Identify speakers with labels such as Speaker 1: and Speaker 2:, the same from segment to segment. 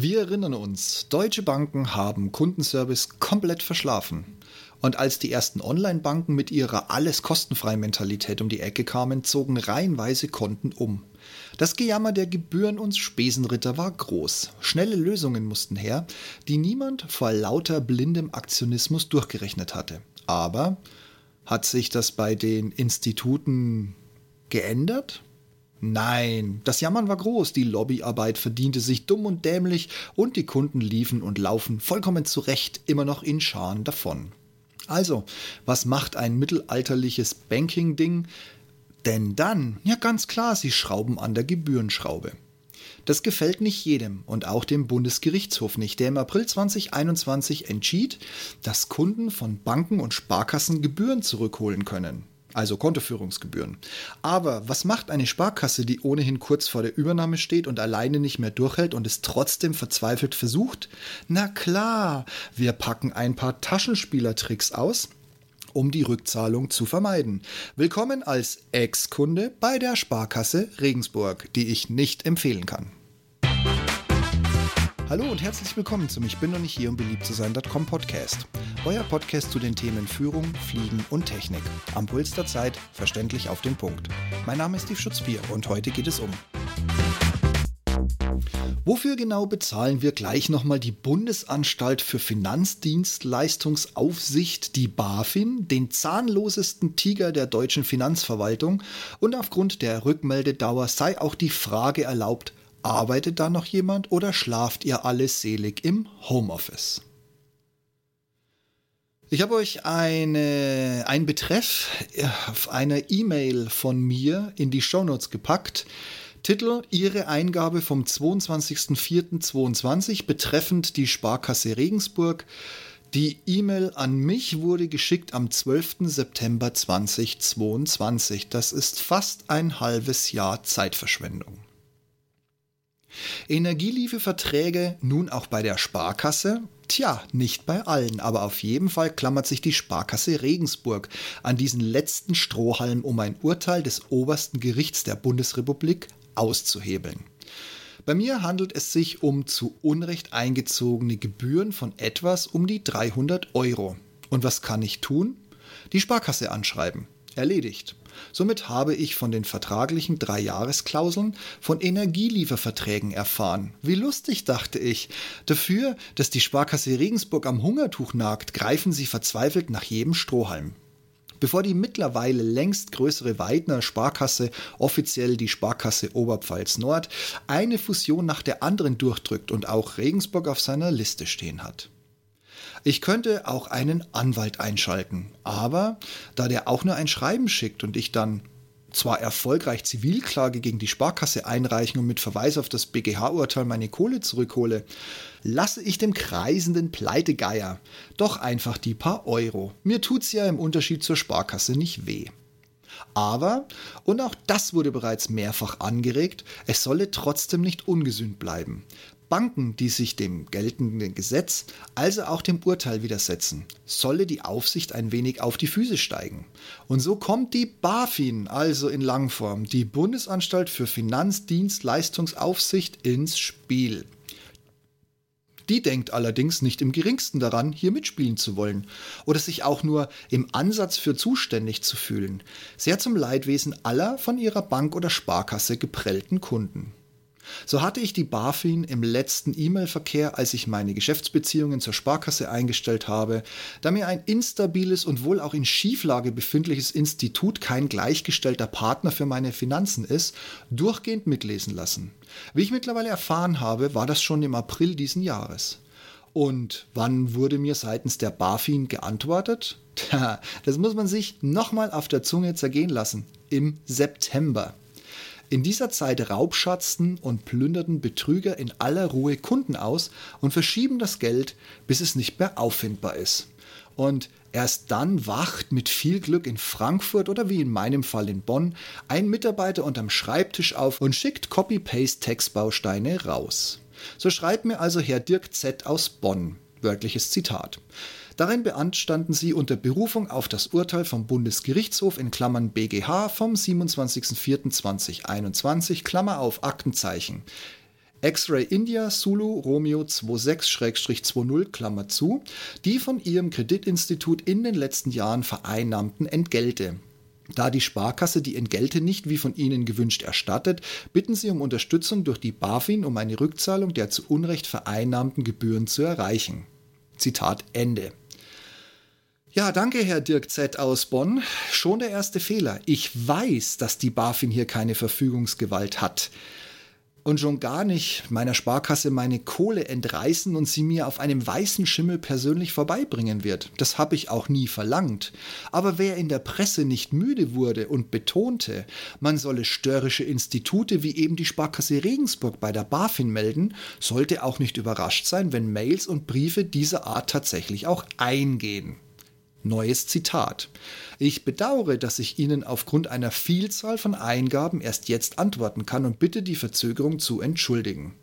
Speaker 1: Wir erinnern uns, deutsche Banken haben Kundenservice komplett verschlafen. Und als die ersten Online-Banken mit ihrer alles kostenfrei Mentalität um die Ecke kamen, zogen reihenweise Konten um. Das Gejammer der Gebühren und Spesenritter war groß. Schnelle Lösungen mussten her, die niemand vor lauter blindem Aktionismus durchgerechnet hatte. Aber hat sich das bei den Instituten geändert? Nein, das Jammern war groß, die Lobbyarbeit verdiente sich dumm und dämlich und die Kunden liefen und laufen vollkommen zurecht immer noch in Scharen davon. Also, was macht ein mittelalterliches Banking-Ding? Denn dann, ja ganz klar, sie schrauben an der Gebührenschraube. Das gefällt nicht jedem und auch dem Bundesgerichtshof nicht, der im April 2021 entschied, dass Kunden von Banken und Sparkassen Gebühren zurückholen können also Kontoführungsgebühren. Aber was macht eine Sparkasse, die ohnehin kurz vor der Übernahme steht und alleine nicht mehr durchhält und es trotzdem verzweifelt versucht? Na klar, wir packen ein paar Taschenspielertricks aus um die Rückzahlung zu vermeiden. Willkommen als Ex-Kunde bei der Sparkasse Regensburg, die ich nicht empfehlen kann. Hallo und herzlich willkommen zum Ich bin noch nicht hier, um beliebt zu sein.com Podcast. Euer Podcast zu den Themen Führung, Fliegen und Technik. Am Puls der Zeit, verständlich auf den Punkt. Mein Name ist Steve Schutz 4 und heute geht es um. Wofür genau bezahlen wir gleich nochmal die Bundesanstalt für Finanzdienstleistungsaufsicht, die BaFin, den zahnlosesten Tiger der deutschen Finanzverwaltung? Und aufgrund der Rückmeldedauer sei auch die Frage erlaubt, Arbeitet da noch jemand oder schlaft ihr alle selig im Homeoffice? Ich habe euch eine, einen Betreff auf einer E-Mail von mir in die Shownotes gepackt. Titel Ihre Eingabe vom 22.04.22 betreffend die Sparkasse Regensburg. Die E-Mail an mich wurde geschickt am 12. September 2022. Das ist fast ein halbes Jahr Zeitverschwendung. Energielieferverträge nun auch bei der Sparkasse? Tja, nicht bei allen, aber auf jeden Fall klammert sich die Sparkasse Regensburg an diesen letzten Strohhalm, um ein Urteil des obersten Gerichts der Bundesrepublik auszuhebeln. Bei mir handelt es sich um zu Unrecht eingezogene Gebühren von etwas um die 300 Euro. Und was kann ich tun? Die Sparkasse anschreiben. Erledigt. Somit habe ich von den vertraglichen Dreijahresklauseln von Energielieferverträgen erfahren. Wie lustig, dachte ich. Dafür, dass die Sparkasse Regensburg am Hungertuch nagt, greifen sie verzweifelt nach jedem Strohhalm. Bevor die mittlerweile längst größere Weidner Sparkasse, offiziell die Sparkasse Oberpfalz Nord, eine Fusion nach der anderen durchdrückt und auch Regensburg auf seiner Liste stehen hat. Ich könnte auch einen Anwalt einschalten, aber da der auch nur ein Schreiben schickt und ich dann zwar erfolgreich Zivilklage gegen die Sparkasse einreichen und mit Verweis auf das BGH-Urteil meine Kohle zurückhole, lasse ich dem kreisenden Pleitegeier doch einfach die paar Euro. Mir tut's ja im Unterschied zur Sparkasse nicht weh. Aber, und auch das wurde bereits mehrfach angeregt, es solle trotzdem nicht ungesühnt bleiben. Banken, die sich dem geltenden Gesetz, also auch dem Urteil widersetzen, solle die Aufsicht ein wenig auf die Füße steigen. Und so kommt die BaFin, also in Langform, die Bundesanstalt für Finanzdienstleistungsaufsicht, ins Spiel. Die denkt allerdings nicht im geringsten daran, hier mitspielen zu wollen oder sich auch nur im Ansatz für zuständig zu fühlen, sehr zum Leidwesen aller von ihrer Bank oder Sparkasse geprellten Kunden. So hatte ich die BaFin im letzten E-Mail-Verkehr, als ich meine Geschäftsbeziehungen zur Sparkasse eingestellt habe, da mir ein instabiles und wohl auch in Schieflage befindliches Institut kein gleichgestellter Partner für meine Finanzen ist, durchgehend mitlesen lassen. Wie ich mittlerweile erfahren habe, war das schon im April diesen Jahres. Und wann wurde mir seitens der BaFin geantwortet? Das muss man sich nochmal auf der Zunge zergehen lassen. Im September. In dieser Zeit raubschatzten und plünderten Betrüger in aller Ruhe Kunden aus und verschieben das Geld, bis es nicht mehr auffindbar ist. Und erst dann wacht mit viel Glück in Frankfurt oder wie in meinem Fall in Bonn ein Mitarbeiter unterm Schreibtisch auf und schickt Copy-Paste-Textbausteine raus. So schreibt mir also Herr Dirk Z aus Bonn. Wörtliches Zitat. Darin beanstanden sie unter Berufung auf das Urteil vom Bundesgerichtshof in Klammern BGH vom 27.04.2021, Klammer auf Aktenzeichen. X-Ray India Zulu Romeo 26-20 Klammer zu, die von ihrem Kreditinstitut in den letzten Jahren vereinnahmten Entgelte. Da die Sparkasse die Entgelte nicht wie von Ihnen gewünscht erstattet, bitten Sie um Unterstützung durch die BaFin, um eine Rückzahlung der zu Unrecht vereinnahmten Gebühren zu erreichen. Zitat Ende. Ja, danke, Herr Dirk Z. aus Bonn. Schon der erste Fehler. Ich weiß, dass die BaFin hier keine Verfügungsgewalt hat und schon gar nicht meiner Sparkasse meine Kohle entreißen und sie mir auf einem weißen Schimmel persönlich vorbeibringen wird. Das habe ich auch nie verlangt. Aber wer in der Presse nicht müde wurde und betonte, man solle störrische Institute wie eben die Sparkasse Regensburg bei der BaFin melden, sollte auch nicht überrascht sein, wenn Mails und Briefe dieser Art tatsächlich auch eingehen. Neues Zitat. Ich bedauere, dass ich Ihnen aufgrund einer Vielzahl von Eingaben erst jetzt antworten kann und bitte die Verzögerung zu entschuldigen.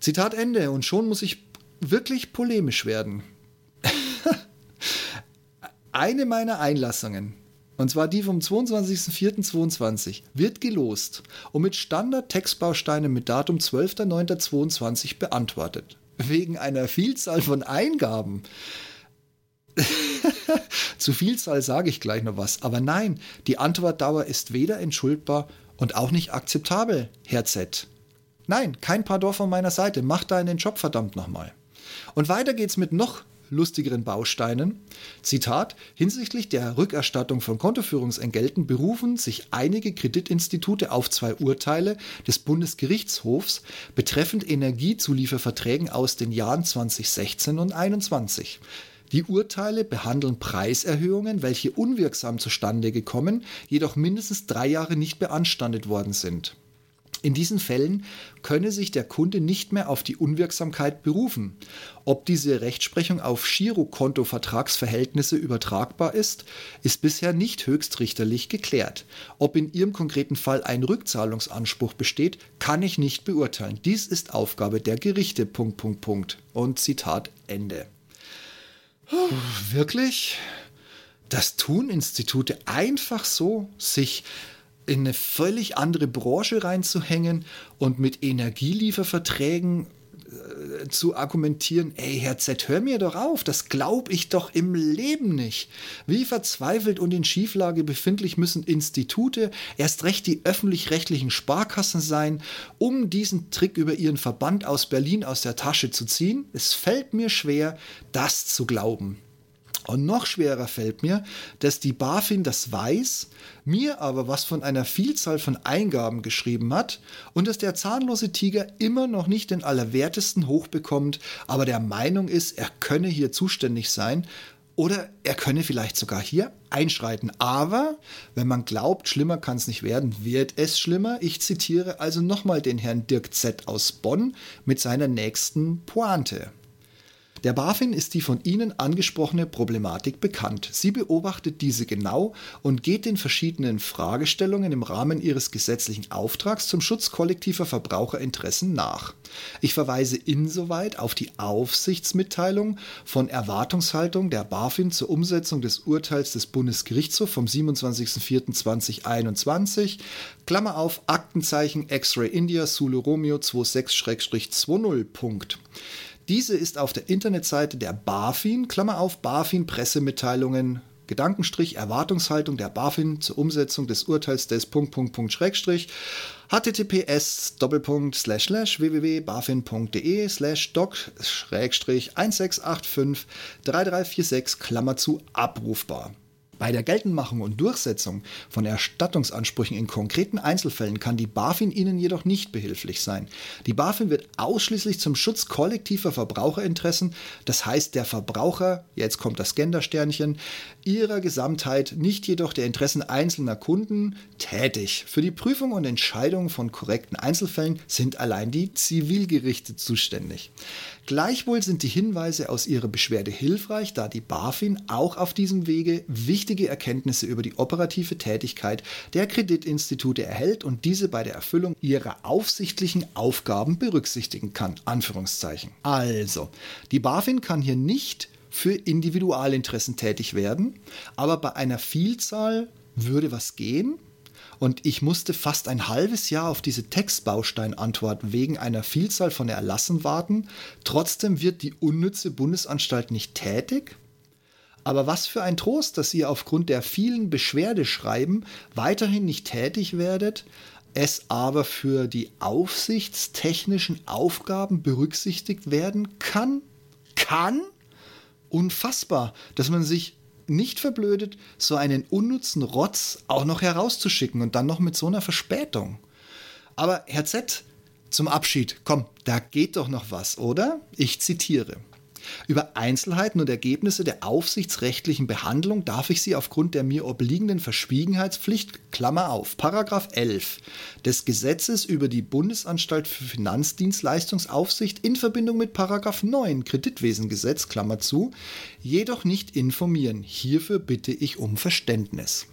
Speaker 1: Zitat Ende. Und schon muss ich wirklich polemisch werden. Eine meiner Einlassungen, und zwar die vom 22.04.22, wird gelost und mit Standard-Textbausteinen mit Datum 12.09.22 beantwortet. Wegen einer Vielzahl von Eingaben. Zu Vielzahl sage ich gleich noch was, aber nein, die Antwortdauer ist weder entschuldbar und auch nicht akzeptabel, Herr Z. Nein, kein Pardon von meiner Seite, mach deinen Job verdammt nochmal. Und weiter geht's mit noch lustigeren Bausteinen. Zitat: Hinsichtlich der Rückerstattung von Kontoführungsentgelten berufen sich einige Kreditinstitute auf zwei Urteile des Bundesgerichtshofs betreffend Energiezulieferverträgen aus den Jahren 2016 und 2021. Die Urteile behandeln Preiserhöhungen, welche unwirksam zustande gekommen, jedoch mindestens drei Jahre nicht beanstandet worden sind. In diesen Fällen könne sich der Kunde nicht mehr auf die Unwirksamkeit berufen. Ob diese Rechtsprechung auf Girokonto-Vertragsverhältnisse übertragbar ist, ist bisher nicht höchstrichterlich geklärt. Ob in Ihrem konkreten Fall ein Rückzahlungsanspruch besteht, kann ich nicht beurteilen. Dies ist Aufgabe der Gerichte. Punkt, Punkt, Punkt. Und Zitat Ende. Wirklich? Das tun Institute einfach so, sich in eine völlig andere Branche reinzuhängen und mit Energielieferverträgen zu argumentieren, ey Herr Z, hör mir doch auf, das glaube ich doch im Leben nicht. Wie verzweifelt und in Schieflage befindlich müssen Institute, erst recht die öffentlich-rechtlichen Sparkassen sein, um diesen Trick über ihren Verband aus Berlin aus der Tasche zu ziehen? Es fällt mir schwer, das zu glauben. Und noch schwerer fällt mir, dass die BaFin das weiß, mir aber was von einer Vielzahl von Eingaben geschrieben hat und dass der zahnlose Tiger immer noch nicht den Allerwertesten hochbekommt, aber der Meinung ist, er könne hier zuständig sein oder er könne vielleicht sogar hier einschreiten. Aber wenn man glaubt, schlimmer kann es nicht werden, wird es schlimmer. Ich zitiere also nochmal den Herrn Dirk Z aus Bonn mit seiner nächsten Pointe. Der BaFin ist die von Ihnen angesprochene Problematik bekannt. Sie beobachtet diese genau und geht den verschiedenen Fragestellungen im Rahmen Ihres gesetzlichen Auftrags zum Schutz kollektiver Verbraucherinteressen nach. Ich verweise insoweit auf die Aufsichtsmitteilung von Erwartungshaltung der BaFin zur Umsetzung des Urteils des Bundesgerichtshofs vom 27.04.2021, Klammer auf, Aktenzeichen X-Ray India Sulu Romeo 26-20. Punkt. Diese ist auf der Internetseite der BaFin, Klammer auf, BaFin Pressemitteilungen, Gedankenstrich, Erwartungshaltung der BaFin zur Umsetzung des Urteils des Punkt, Punkt, Punkt, Schrägstrich, https www.bafin.de slash doc 1685 3346 Klammer zu abrufbar. Bei der Geltendmachung und Durchsetzung von Erstattungsansprüchen in konkreten Einzelfällen kann die BaFin Ihnen jedoch nicht behilflich sein. Die BaFin wird ausschließlich zum Schutz kollektiver Verbraucherinteressen, das heißt der Verbraucher, jetzt kommt das Gendersternchen, ihrer Gesamtheit, nicht jedoch der Interessen einzelner Kunden, tätig. Für die Prüfung und Entscheidung von korrekten Einzelfällen sind allein die Zivilgerichte zuständig. Gleichwohl sind die Hinweise aus Ihrer Beschwerde hilfreich, da die BaFin auch auf diesem Wege wichtige Erkenntnisse über die operative Tätigkeit der Kreditinstitute erhält und diese bei der Erfüllung ihrer aufsichtlichen Aufgaben berücksichtigen kann. Anführungszeichen. Also, die BaFin kann hier nicht für Individualinteressen tätig werden, aber bei einer Vielzahl würde was gehen. Und ich musste fast ein halbes Jahr auf diese Textbausteinantwort wegen einer Vielzahl von Erlassen warten. Trotzdem wird die unnütze Bundesanstalt nicht tätig. Aber was für ein Trost, dass ihr aufgrund der vielen Beschwerdeschreiben weiterhin nicht tätig werdet, es aber für die aufsichtstechnischen Aufgaben berücksichtigt werden kann? Kann? Unfassbar, dass man sich nicht verblödet, so einen unnützen Rotz auch noch herauszuschicken und dann noch mit so einer Verspätung. Aber Herr Z, zum Abschied, komm, da geht doch noch was, oder? Ich zitiere. Über Einzelheiten und Ergebnisse der aufsichtsrechtlichen Behandlung darf ich Sie aufgrund der mir obliegenden Verschwiegenheitspflicht, Klammer auf, Paragraph 11 des Gesetzes über die Bundesanstalt für Finanzdienstleistungsaufsicht in Verbindung mit Paragraph 9 Kreditwesengesetz, Klammer zu, jedoch nicht informieren. Hierfür bitte ich um Verständnis.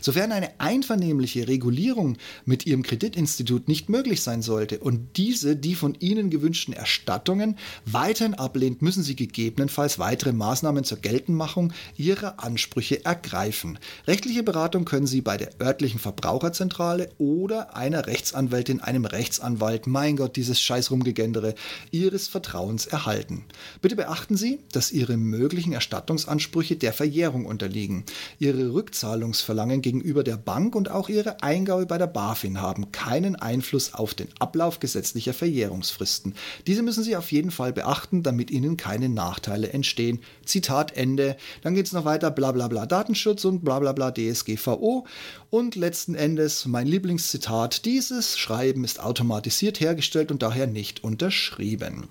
Speaker 1: Sofern eine einvernehmliche Regulierung mit Ihrem Kreditinstitut nicht möglich sein sollte und diese die von Ihnen gewünschten Erstattungen weiterhin ablehnt, müssen Sie gegebenenfalls weitere Maßnahmen zur Geltendmachung Ihrer Ansprüche ergreifen. Rechtliche Beratung können Sie bei der örtlichen Verbraucherzentrale oder einer Rechtsanwältin, einem Rechtsanwalt, mein Gott, dieses scheiß Rumgegendere, Ihres Vertrauens erhalten. Bitte beachten Sie, dass Ihre möglichen Erstattungsansprüche der Verjährung unterliegen. Ihre Rückzahlungsverlangen Verlangen gegenüber der Bank und auch ihre Eingabe bei der BaFin haben keinen Einfluss auf den Ablauf gesetzlicher Verjährungsfristen. Diese müssen Sie auf jeden Fall beachten, damit Ihnen keine Nachteile entstehen. Zitat Ende. Dann geht es noch weiter, bla bla bla Datenschutz und bla bla bla DSGVO. Und letzten Endes mein Lieblingszitat, dieses Schreiben ist automatisiert hergestellt und daher nicht unterschrieben.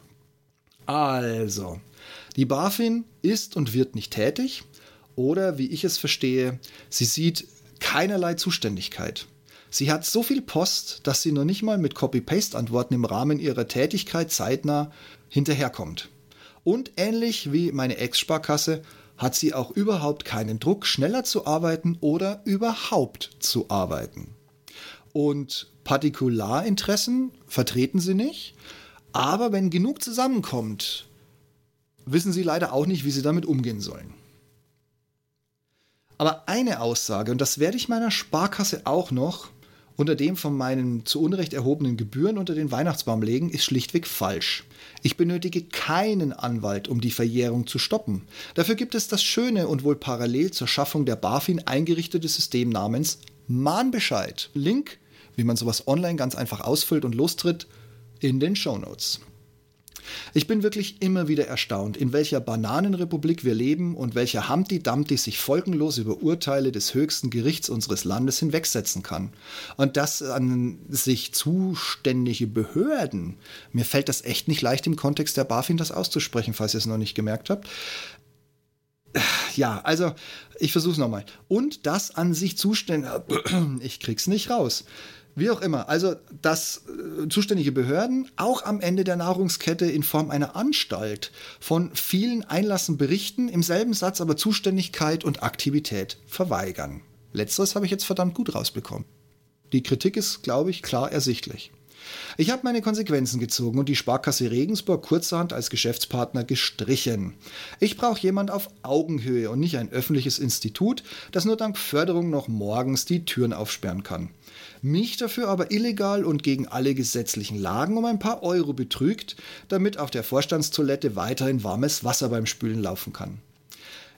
Speaker 1: Also, die BaFin ist und wird nicht tätig. Oder, wie ich es verstehe, sie sieht keinerlei Zuständigkeit. Sie hat so viel Post, dass sie noch nicht mal mit Copy-Paste-Antworten im Rahmen ihrer Tätigkeit zeitnah hinterherkommt. Und ähnlich wie meine Ex-Sparkasse hat sie auch überhaupt keinen Druck, schneller zu arbeiten oder überhaupt zu arbeiten. Und Partikularinteressen vertreten sie nicht, aber wenn genug zusammenkommt, wissen sie leider auch nicht, wie sie damit umgehen sollen. Aber eine Aussage, und das werde ich meiner Sparkasse auch noch unter dem von meinen zu Unrecht erhobenen Gebühren unter den Weihnachtsbaum legen, ist schlichtweg falsch. Ich benötige keinen Anwalt, um die Verjährung zu stoppen. Dafür gibt es das schöne und wohl parallel zur Schaffung der BaFin eingerichtete System namens Mahnbescheid. Link, wie man sowas online ganz einfach ausfüllt und lostritt, in den Show Notes. Ich bin wirklich immer wieder erstaunt, in welcher Bananenrepublik wir leben und welcher Humpty Dumpty sich folgenlos über Urteile des höchsten Gerichts unseres Landes hinwegsetzen kann. Und das an sich zuständige Behörden, mir fällt das echt nicht leicht im Kontext der BaFin das auszusprechen, falls ihr es noch nicht gemerkt habt. Ja, also ich versuche es nochmal. Und das an sich zuständige, ich krieg's nicht raus. Wie auch immer, also dass äh, zuständige Behörden auch am Ende der Nahrungskette in Form einer Anstalt von vielen Einlassen berichten, im selben Satz aber Zuständigkeit und Aktivität verweigern. Letzteres habe ich jetzt verdammt gut rausbekommen. Die Kritik ist, glaube ich, klar ersichtlich. Ich habe meine Konsequenzen gezogen und die Sparkasse Regensburg kurzerhand als Geschäftspartner gestrichen. Ich brauche jemand auf Augenhöhe und nicht ein öffentliches Institut, das nur dank Förderung noch morgens die Türen aufsperren kann. Mich dafür aber illegal und gegen alle gesetzlichen Lagen um ein paar Euro betrügt, damit auf der Vorstandstoilette weiterhin warmes Wasser beim Spülen laufen kann.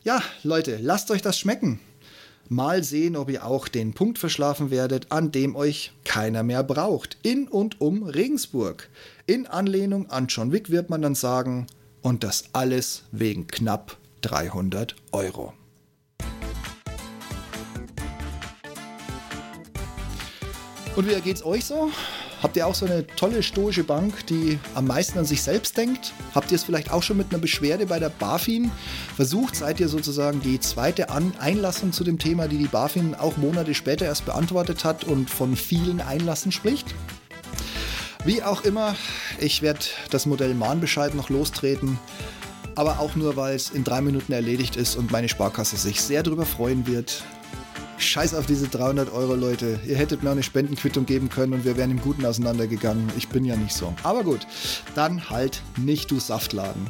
Speaker 1: Ja, Leute, lasst euch das schmecken. Mal sehen, ob ihr auch den Punkt verschlafen werdet, an dem euch keiner mehr braucht. In und um Regensburg. In Anlehnung an John Wick wird man dann sagen, und das alles wegen knapp 300 Euro. Und wie geht's euch so? Habt ihr auch so eine tolle stoische Bank, die am meisten an sich selbst denkt? Habt ihr es vielleicht auch schon mit einer Beschwerde bei der BaFin versucht? Seid ihr sozusagen die zweite an Einlassung zu dem Thema, die die BaFin auch Monate später erst beantwortet hat und von vielen Einlassen spricht? Wie auch immer, ich werde das Modell Mahnbescheid noch lostreten, aber auch nur, weil es in drei Minuten erledigt ist und meine Sparkasse sich sehr darüber freuen wird, Scheiß auf diese 300 Euro, Leute. Ihr hättet mir eine Spendenquittung geben können und wir wären im Guten auseinandergegangen. Ich bin ja nicht so. Aber gut, dann halt nicht, du Saftladen.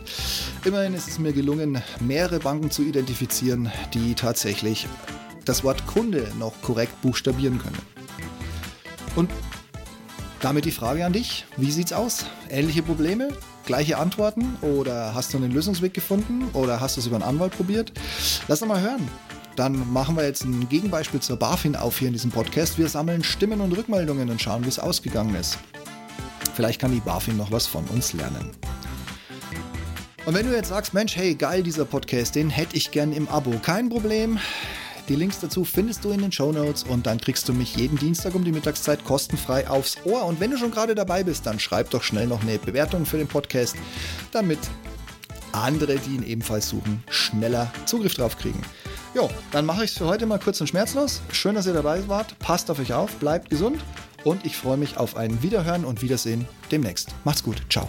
Speaker 1: Immerhin ist es mir gelungen, mehrere Banken zu identifizieren, die tatsächlich das Wort Kunde noch korrekt buchstabieren können. Und damit die Frage an dich: Wie sieht's aus? Ähnliche Probleme? Gleiche Antworten? Oder hast du einen Lösungsweg gefunden? Oder hast du es über einen Anwalt probiert? Lass doch mal hören. Dann machen wir jetzt ein Gegenbeispiel zur BaFin auf hier in diesem Podcast. Wir sammeln Stimmen und Rückmeldungen und schauen, wie es ausgegangen ist. Vielleicht kann die BaFin noch was von uns lernen. Und wenn du jetzt sagst, Mensch, hey, geil, dieser Podcast, den hätte ich gern im Abo, kein Problem. Die Links dazu findest du in den Show Notes und dann kriegst du mich jeden Dienstag um die Mittagszeit kostenfrei aufs Ohr. Und wenn du schon gerade dabei bist, dann schreib doch schnell noch eine Bewertung für den Podcast, damit andere, die ihn ebenfalls suchen, schneller Zugriff drauf kriegen. Jo, dann mache ich es für heute mal kurz und schmerzlos. Schön, dass ihr dabei wart. Passt auf euch auf, bleibt gesund und ich freue mich auf ein Wiederhören und Wiedersehen demnächst. Macht's gut. Ciao.